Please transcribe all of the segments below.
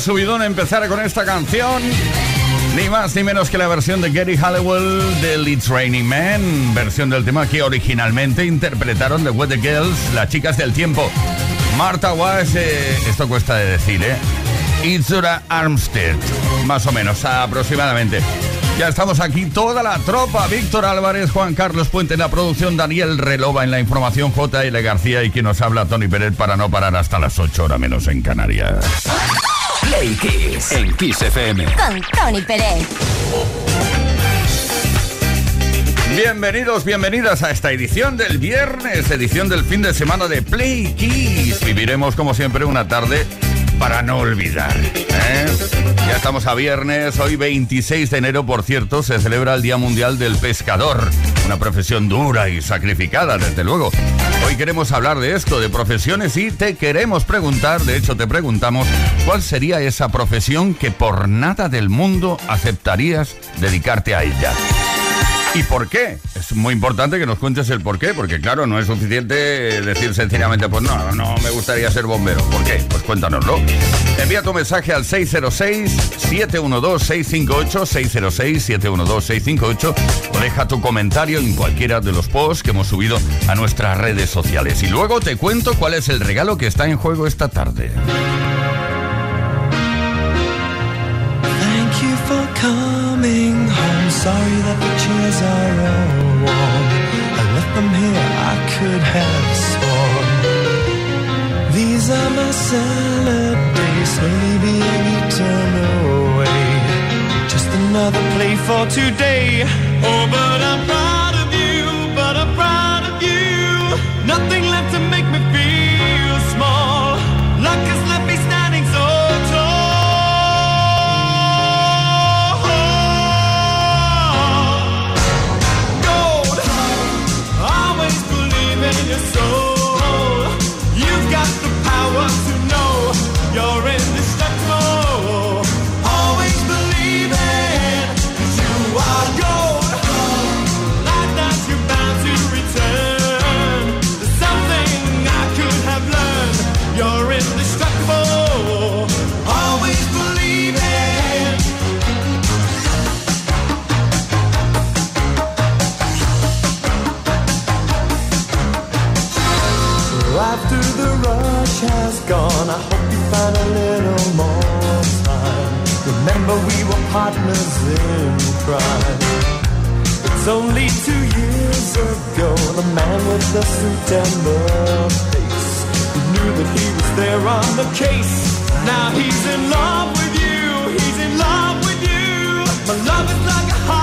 Subidón empezar con esta canción. Ni más ni menos que la versión de Gary Halliwell de It's Raining Man, versión del tema que originalmente interpretaron The Weather Girls, las chicas del tiempo. Marta Was, eh, esto cuesta de decir, ¿eh? Itzura Armstead, más o menos, aproximadamente. Ya estamos aquí, toda la tropa. Víctor Álvarez, Juan Carlos Puente en la producción, Daniel Relova en la información, J.L. García y quien nos habla, Tony Pérez, para no parar hasta las 8 horas menos en Canarias. Play Kiss en Kiss FM. Con Tony Pérez. Bienvenidos, bienvenidas a esta edición del viernes, edición del fin de semana de Play Kiss. Viviremos como siempre una tarde para no olvidar. ¿eh? Ya estamos a viernes, hoy 26 de enero, por cierto, se celebra el Día Mundial del Pescador, una profesión dura y sacrificada, desde luego. Hoy queremos hablar de esto, de profesiones, y te queremos preguntar, de hecho te preguntamos, ¿cuál sería esa profesión que por nada del mundo aceptarías dedicarte a ella? ¿Y por qué? Es muy importante que nos cuentes el por qué, porque claro, no es suficiente decir sencillamente, pues no, no me gustaría ser bombero. ¿Por qué? Pues cuéntanoslo. Envía tu mensaje al 606-712-658, 606-712-658 o deja tu comentario en cualquiera de los posts que hemos subido a nuestras redes sociales. Y luego te cuento cuál es el regalo que está en juego esta tarde. Sorry that the chairs are all warm. I left them here, I could have sworn. These are my salad days, slowly being eaten away. Just another play for today. Oh, but I'm proud of you, but I'm proud of you. Nothing your soul. You've got the power to know you're indestructible. After the rush has gone, I hope you find a little more time. Remember, we were partners in crime. It's only two years ago, the man with the suit and the face who knew that he was there on the case. Now he's in love with you, he's in love with you. My love is like a hard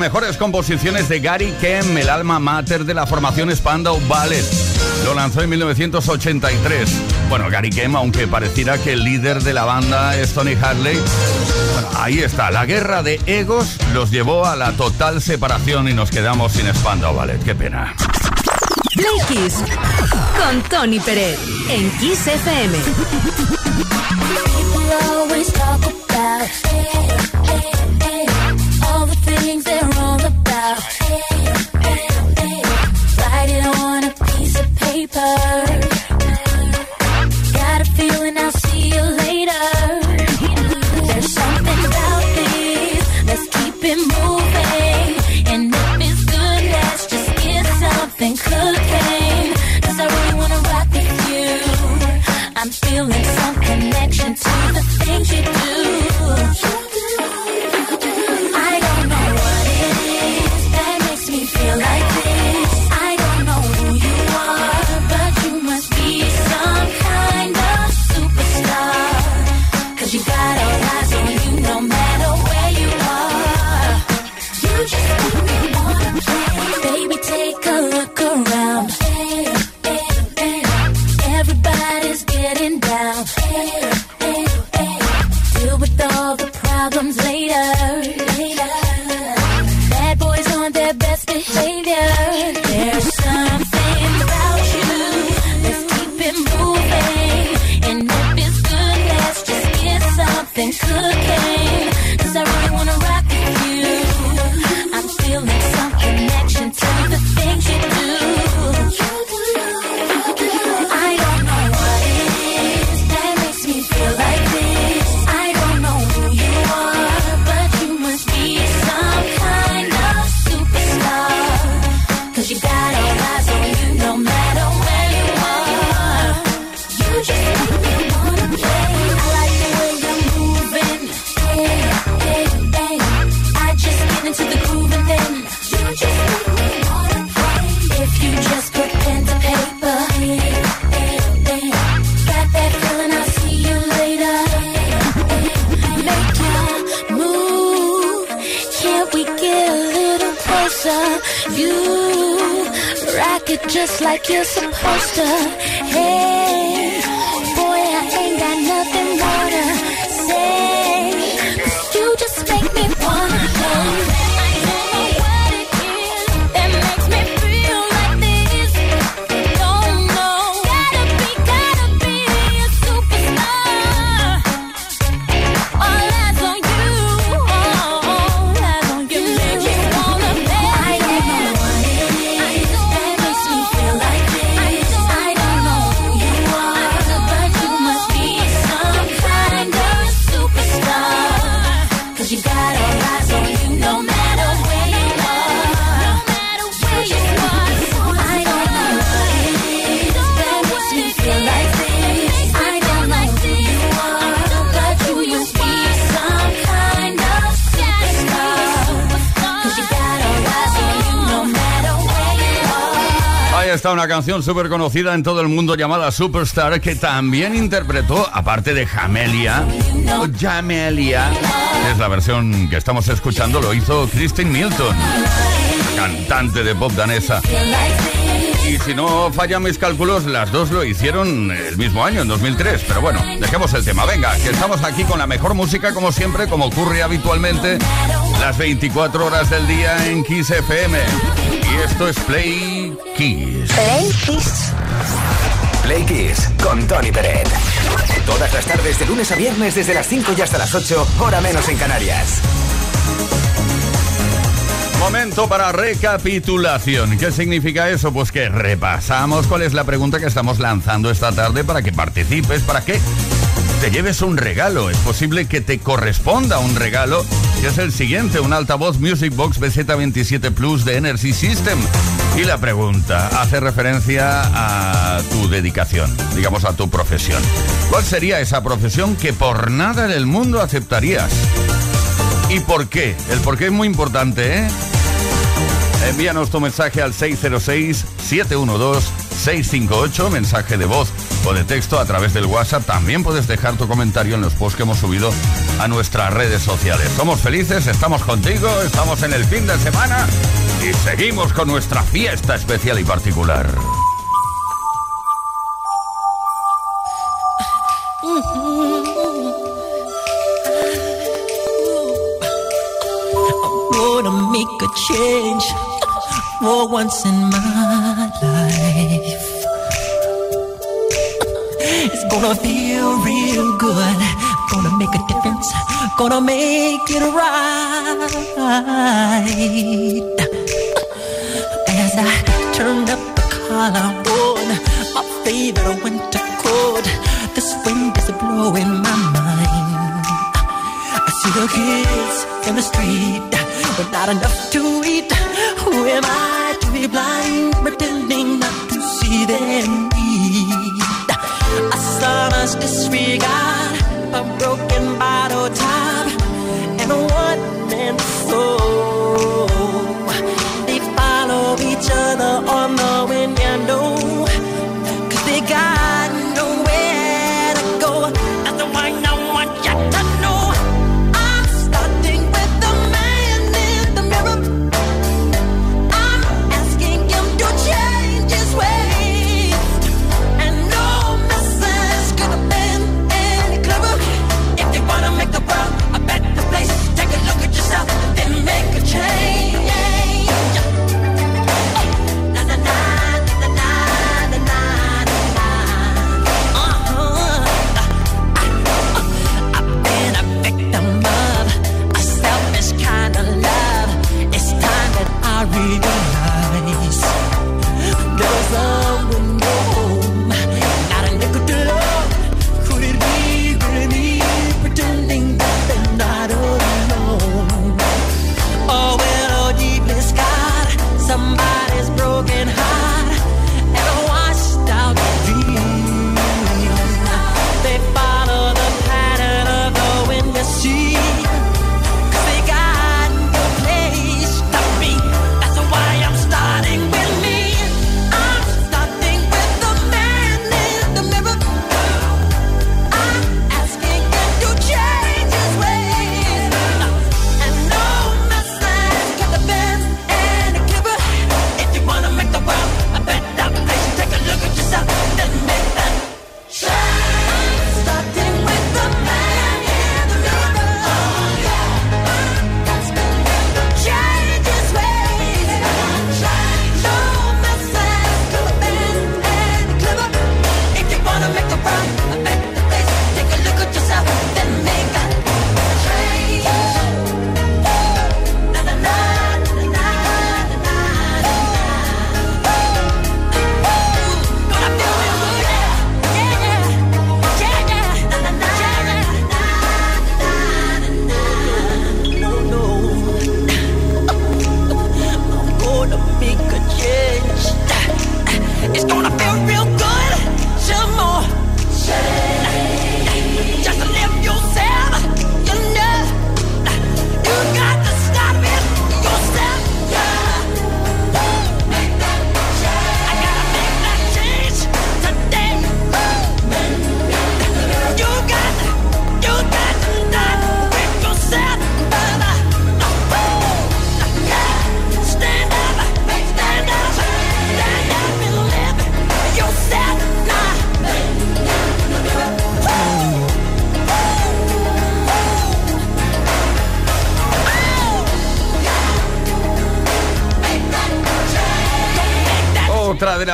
mejores composiciones de Gary Kem, el alma mater de la formación Spandau Ballet. Lo lanzó en 1983. Bueno, Gary Kem, aunque pareciera que el líder de la banda es Tony Harley, bueno, ahí está. La guerra de egos los llevó a la total separación y nos quedamos sin Spandau Ballet. Qué pena. Play Kiss con Tony Pérez en Kiss FM. People always talk about hey, hey, canción súper conocida en todo el mundo llamada Superstar que también interpretó, aparte de Jamelia, Jamelia, es la versión que estamos escuchando, lo hizo Kristen Milton, cantante de pop danesa. Y si no fallan mis cálculos, las dos lo hicieron el mismo año, en 2003. Pero bueno, dejemos el tema. Venga, que estamos aquí con la mejor música, como siempre, como ocurre habitualmente, las 24 horas del día en Kiss FM. Y esto es Play Kiss. Play Kiss. Play Kiss con Tony Peret. Todas las tardes de lunes a viernes desde las 5 y hasta las 8, hora menos en Canarias. Momento para recapitulación. ¿Qué significa eso? Pues que repasamos cuál es la pregunta que estamos lanzando esta tarde para que participes, para que te lleves un regalo. Es posible que te corresponda un regalo, que es el siguiente, un altavoz Music Box BZ27 Plus de Energy System. Y la pregunta hace referencia a tu dedicación, digamos a tu profesión. ¿Cuál sería esa profesión que por nada en el mundo aceptarías? ¿Y por qué? El por qué es muy importante, ¿eh? Envíanos tu mensaje al 606-712-658, mensaje de voz o de texto a través del WhatsApp. También puedes dejar tu comentario en los posts que hemos subido a nuestras redes sociales. Somos felices, estamos contigo, estamos en el fin de semana y seguimos con nuestra fiesta especial y particular. make a change once in my gonna feel real good. Gonna make a difference. Gonna make it right. As I turned up the collar on my favorite winter coat, this wind is blowing my mind. I see the kids in the street with not enough to eat. Who am I to be blind, pretending not to see? A disregard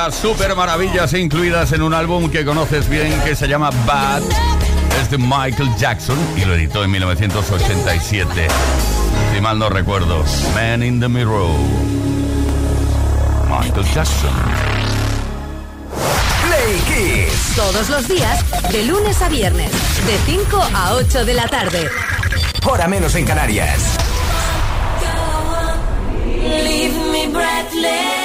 las super maravillas incluidas en un álbum que conoces bien que se llama Bad. Es de Michael Jackson y lo editó en 1987. Si mal no recuerdo, Man in the Mirror. Michael Jackson. Play Kiss. Todos los días, de lunes a viernes, de 5 a 8 de la tarde. Hora menos en Canarias. Leave me breathless.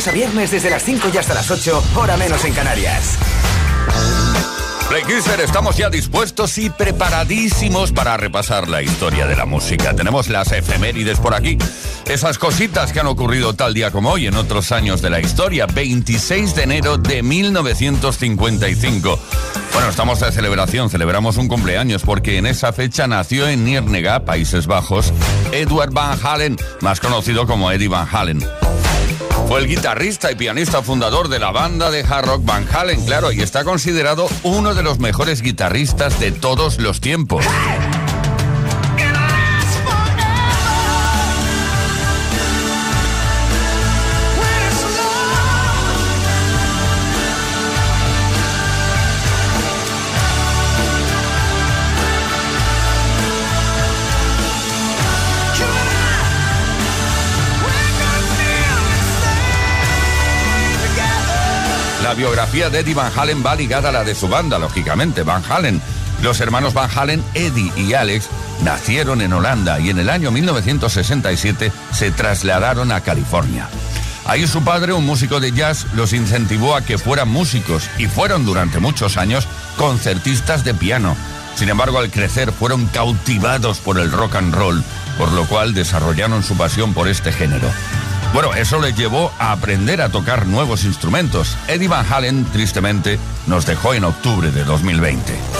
Lunes a viernes desde las 5 y hasta las 8, hora menos en Canarias. Play Kisser, estamos ya dispuestos y preparadísimos para repasar la historia de la música. Tenemos las efemérides por aquí. Esas cositas que han ocurrido tal día como hoy en otros años de la historia. 26 de enero de 1955. Bueno, estamos de celebración, celebramos un cumpleaños porque en esa fecha nació en Niernega, Países Bajos, Edward Van Halen, más conocido como Eddie Van Halen. Fue el guitarrista y pianista fundador de la banda de hard rock Van Halen, claro, y está considerado uno de los mejores guitarristas de todos los tiempos. Biografía de Eddie Van Halen va ligada a la de su banda, lógicamente, Van Halen. Los hermanos Van Halen, Eddie y Alex, nacieron en Holanda y en el año 1967 se trasladaron a California. Ahí su padre, un músico de jazz, los incentivó a que fueran músicos y fueron durante muchos años concertistas de piano. Sin embargo, al crecer fueron cautivados por el rock and roll, por lo cual desarrollaron su pasión por este género. Bueno, eso les llevó a aprender a tocar nuevos instrumentos. Eddie Van Halen, tristemente, nos dejó en octubre de 2020.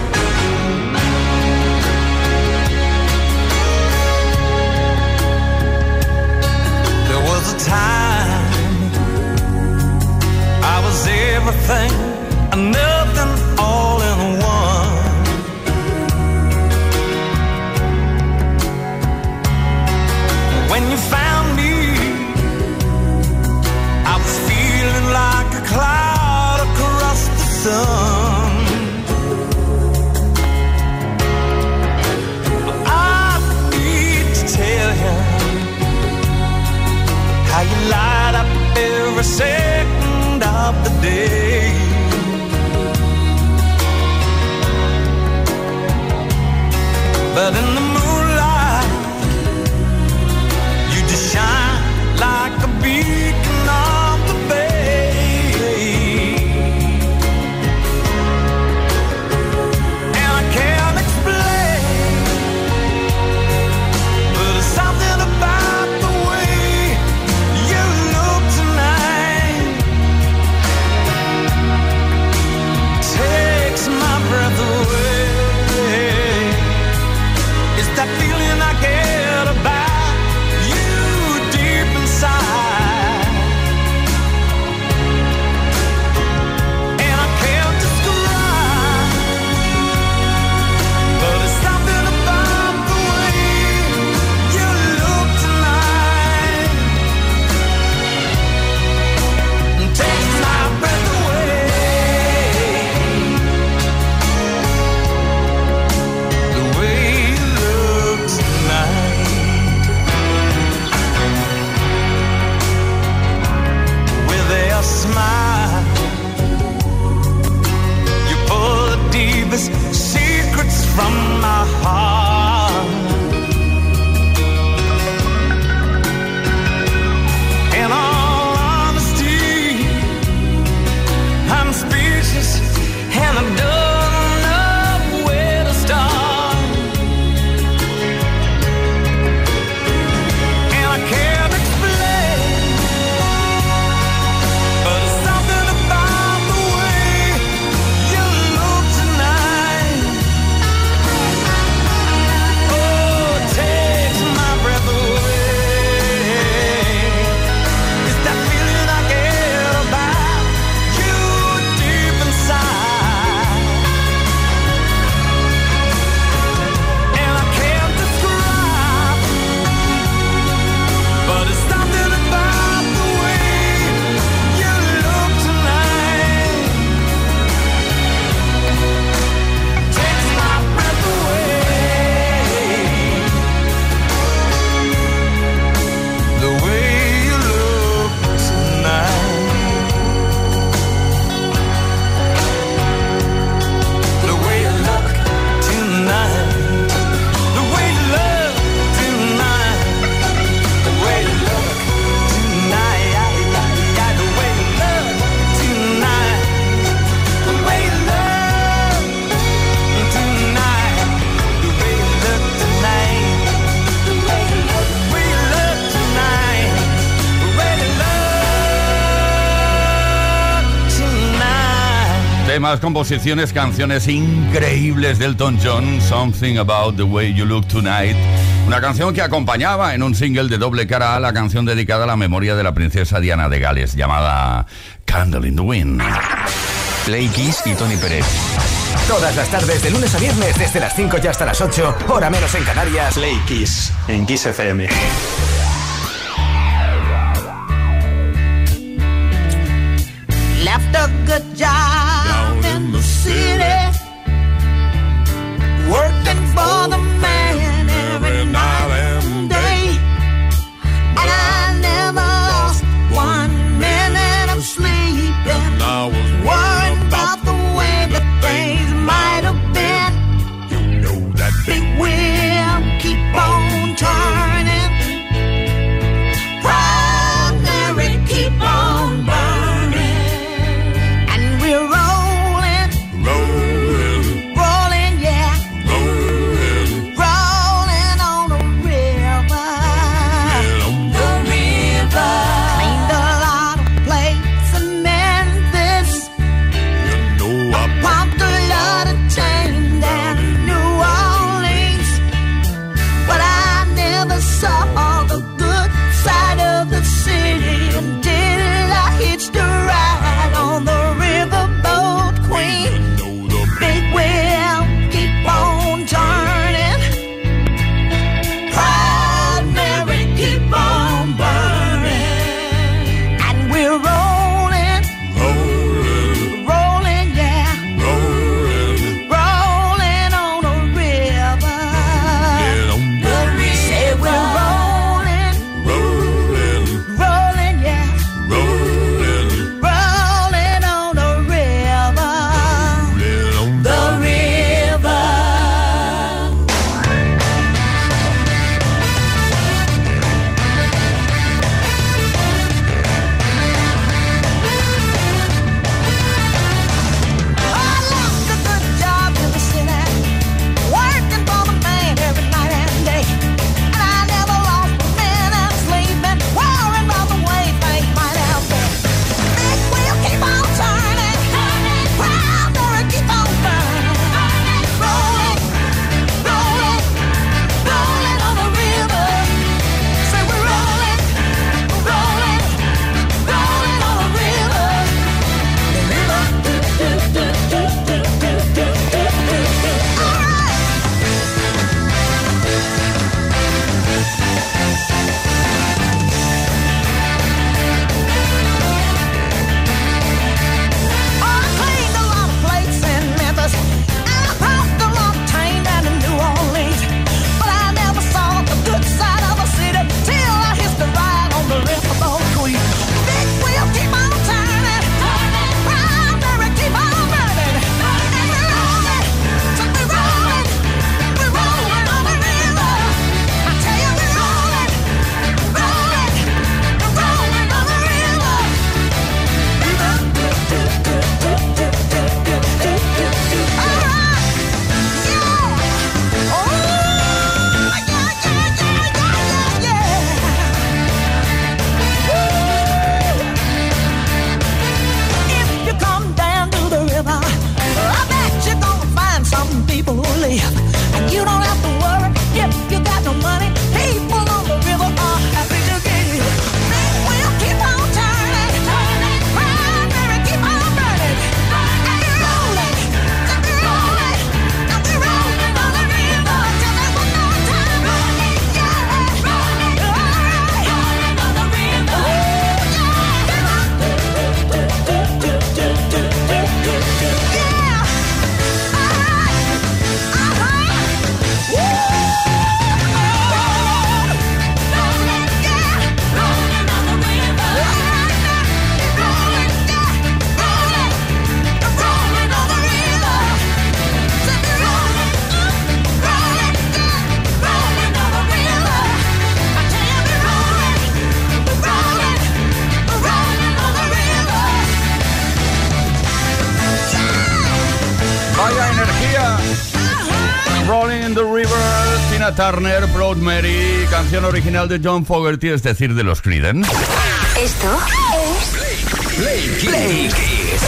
everything. I know temas, composiciones, canciones increíbles del Elton John, Something About the Way You Look Tonight. Una canción que acompañaba en un single de doble cara a la canción dedicada a la memoria de la princesa Diana de Gales, llamada Candle in the Wind. Play y Tony Pérez. Todas las tardes, de lunes a viernes, desde las 5 y hasta las 8, hora menos en Canarias. Play Kiss, en Kiss FM. Tina Turner, Proud Mary, canción original de John Fogerty, es decir, de los Creedence. Esto es Play Kiss. Play Kiss.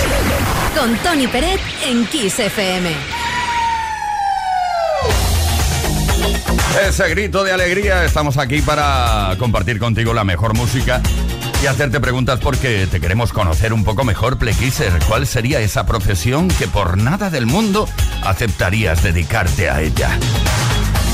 Con Tony Peret en Kiss FM. Ese grito de alegría, estamos aquí para compartir contigo la mejor música y hacerte preguntas porque te queremos conocer un poco mejor, Plekisser. ¿Cuál sería esa profesión que por nada del mundo aceptarías dedicarte a ella?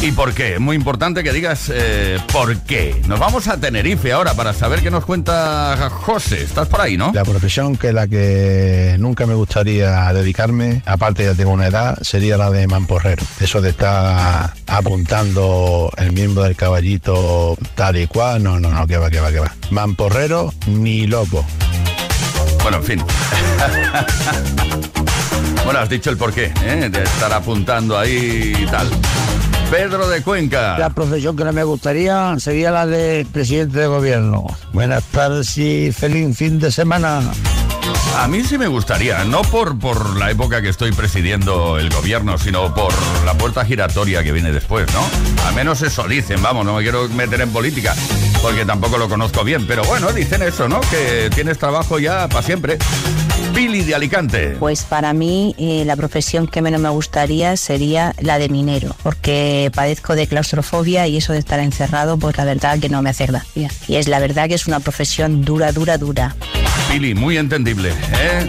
¿Y por qué? Muy importante que digas eh, por qué. Nos vamos a Tenerife ahora para saber qué nos cuenta José. ¿Estás por ahí, no? La profesión que la que nunca me gustaría dedicarme, aparte ya tengo una edad, sería la de mamporrero. Eso de estar apuntando el miembro del caballito tal y cual, no, no, no, que va, que va, que va. Mamporrero ni loco. Bueno, en fin. bueno, has dicho el porqué, ¿eh? De estar apuntando ahí y tal. Pedro de Cuenca. La profesión que no me gustaría sería la de presidente de gobierno. Buenas tardes y feliz fin de semana. A mí sí me gustaría, no por, por la época que estoy presidiendo el gobierno, sino por la puerta giratoria que viene después, ¿no? Al menos eso dicen, vamos, no me quiero meter en política, porque tampoco lo conozco bien, pero bueno, dicen eso, ¿no? Que tienes trabajo ya para siempre. Billy de Alicante. Pues para mí eh, la profesión que menos me gustaría sería la de minero, porque padezco de claustrofobia y eso de estar encerrado, pues la verdad que no me hace gracia. Y es la verdad que es una profesión dura, dura, dura. Billy, muy entendible, ¿eh?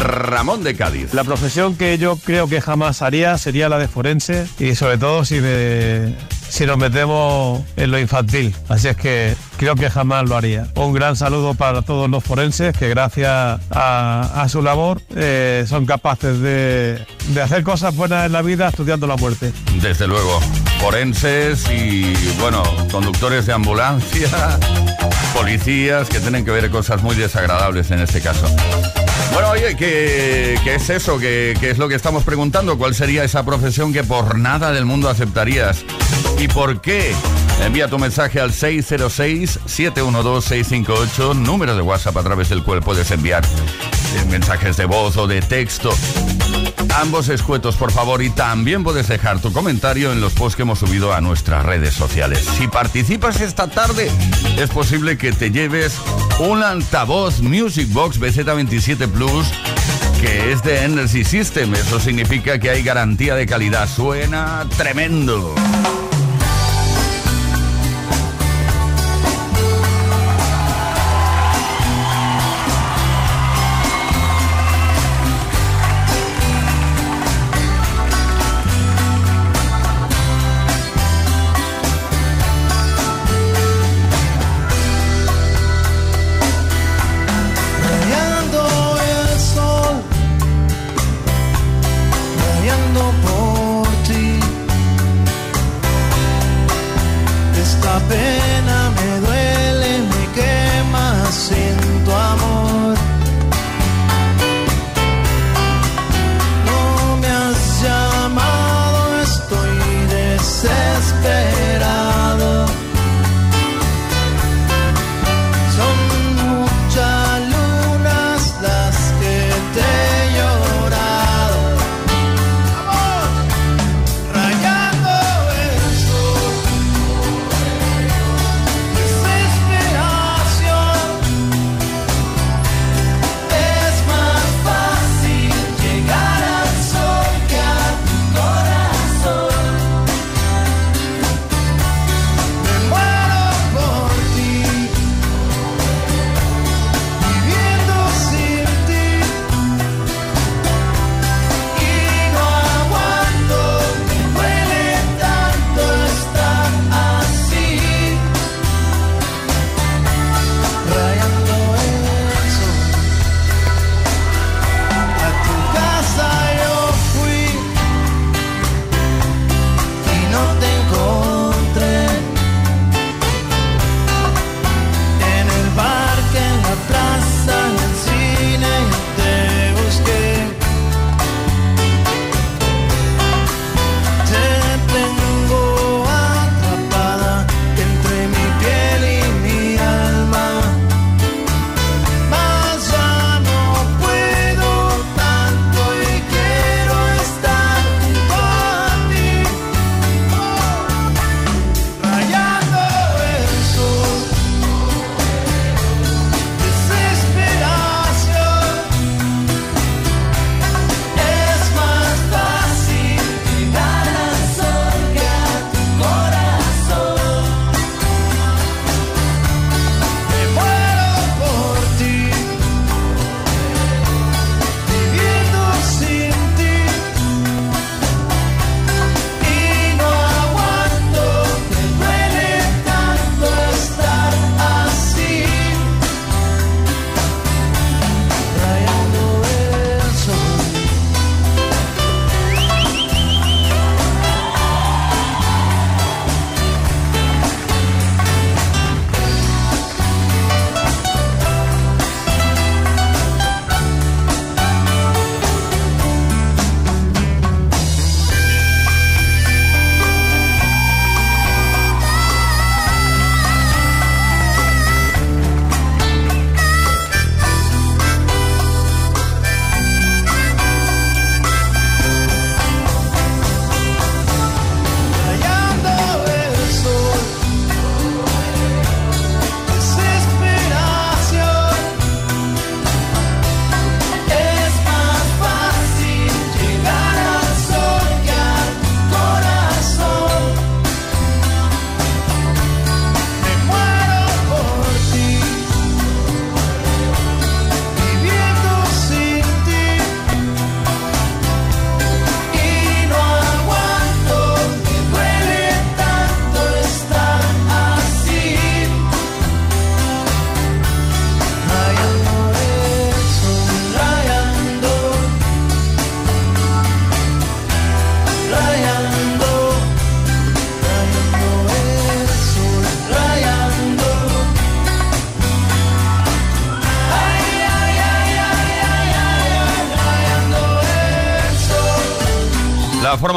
Ramón de Cádiz. La profesión que yo creo que jamás haría sería la de forense y sobre todo si, me- si nos metemos en lo infantil. Así es que creo que jamás lo haría. Un gran saludo para todos los forenses que gracias a, su labor eh, son capaces de, hacer cosas buenas en la vida estudiando la muerte. Desde luego, forenses y, bueno, conductores de ambulancia, policías que tienen que ver cosas muy desagradables en este caso. Bueno, oye, ¿qué, es eso? ¿Qué, es lo que estamos preguntando? ¿Cuál sería esa profesión que por nada del mundo aceptarías? ¿Y por qué? Envía tu mensaje al 606-712-658, número de WhatsApp a través del cual puedes enviar eh, mensajes de voz o de texto. Ambos escuetos, por favor, y también puedes dejar tu comentario en los posts que hemos subido a nuestras redes sociales. Si participas esta tarde, es posible que te lleves un altavoz Music Box BZ27 Plus que es de Energy System. Eso significa que hay garantía de calidad. Suena tremendo.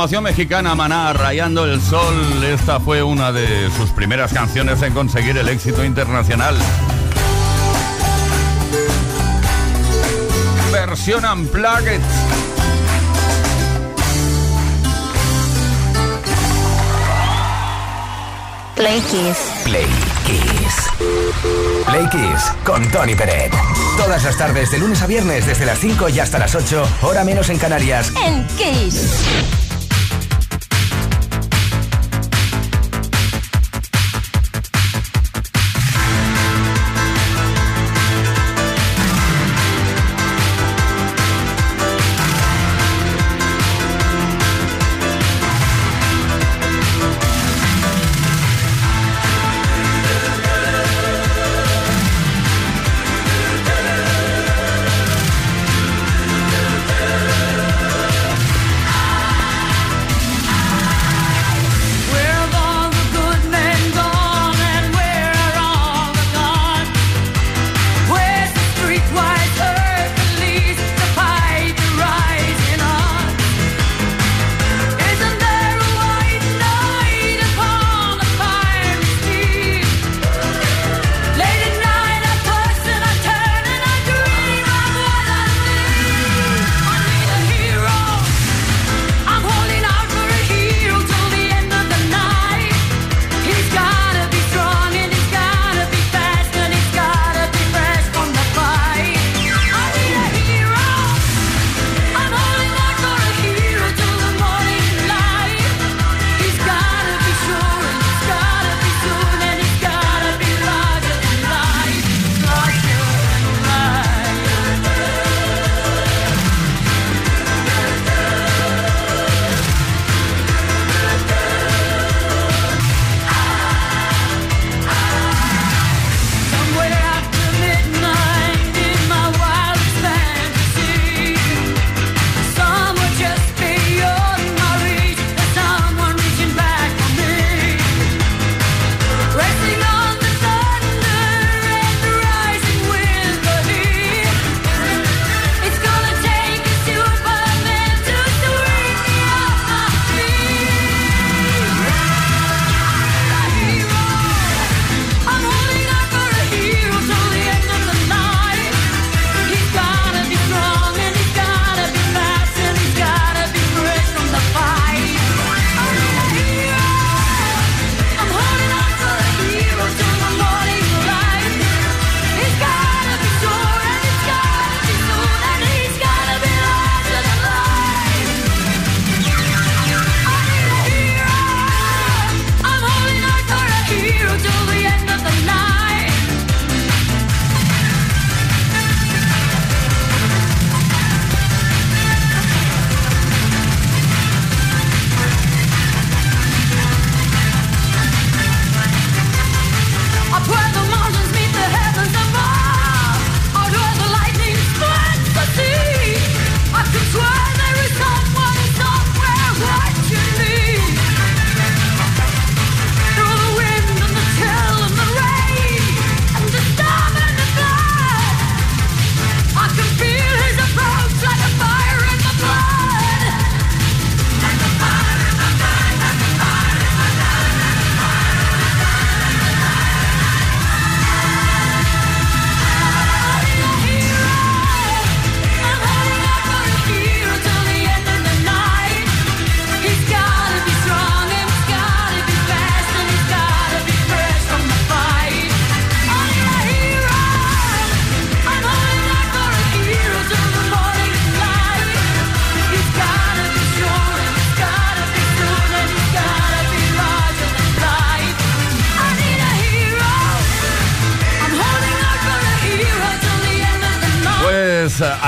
Formación mexicana Maná, Rayando el Sol, esta fue una de sus primeras canciones en conseguir el éxito internacional. Versión Unplugged. Play Kiss. Play Kiss. Play Kiss con Tony Peret. Todas las tardes, de lunes a viernes, desde las 5 y hasta las 8, hora menos en Canarias. En Kiss.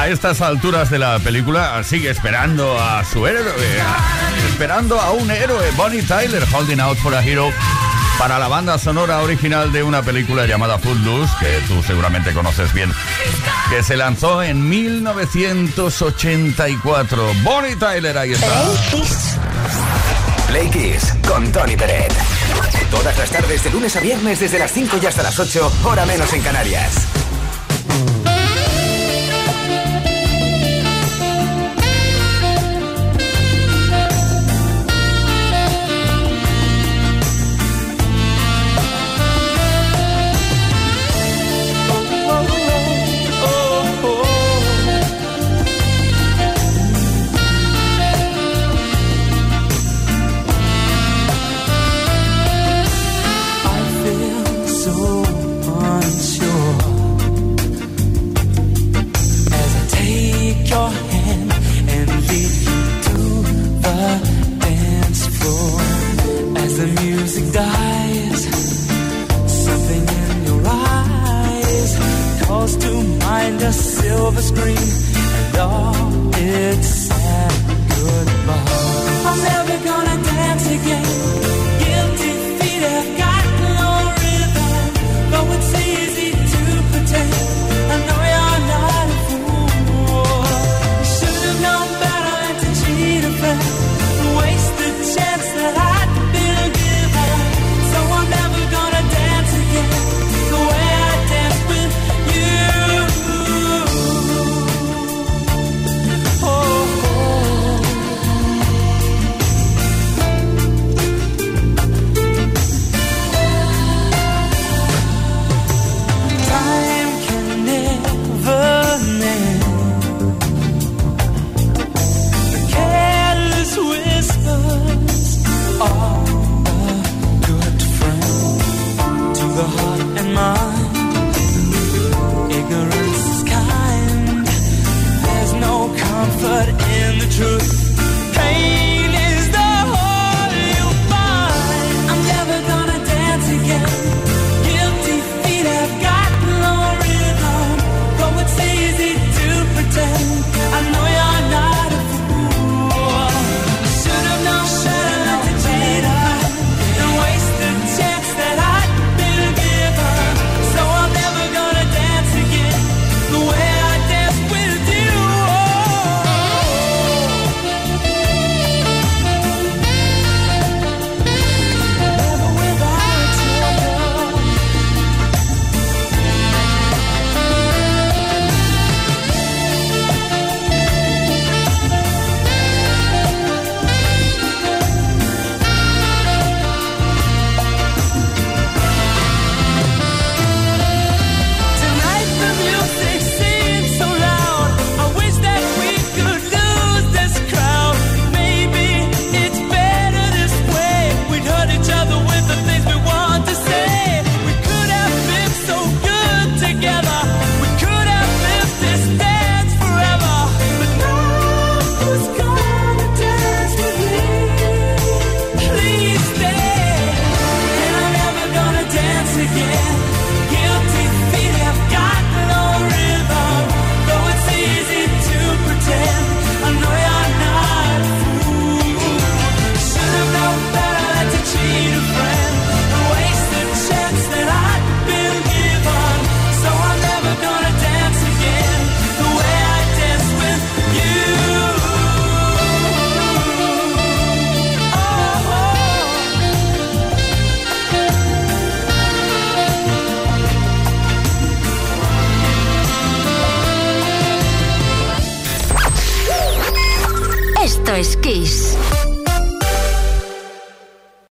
A estas alturas de la película sigue esperando a su héroe, esperando a un héroe, Bonnie Tyler, Holding Out for a Hero, para la banda sonora original de una película llamada Footloose, que tú seguramente conoces bien, que se lanzó en 1984. Bonnie Tyler, ahí está. Play Kiss con Tony Peret. Todas las tardes, de lunes a viernes, desde las 5 y hasta las 8, hora menos en Canarias. The music dies, something in your eyes calls to mind a silver screen and all its sad goodbye.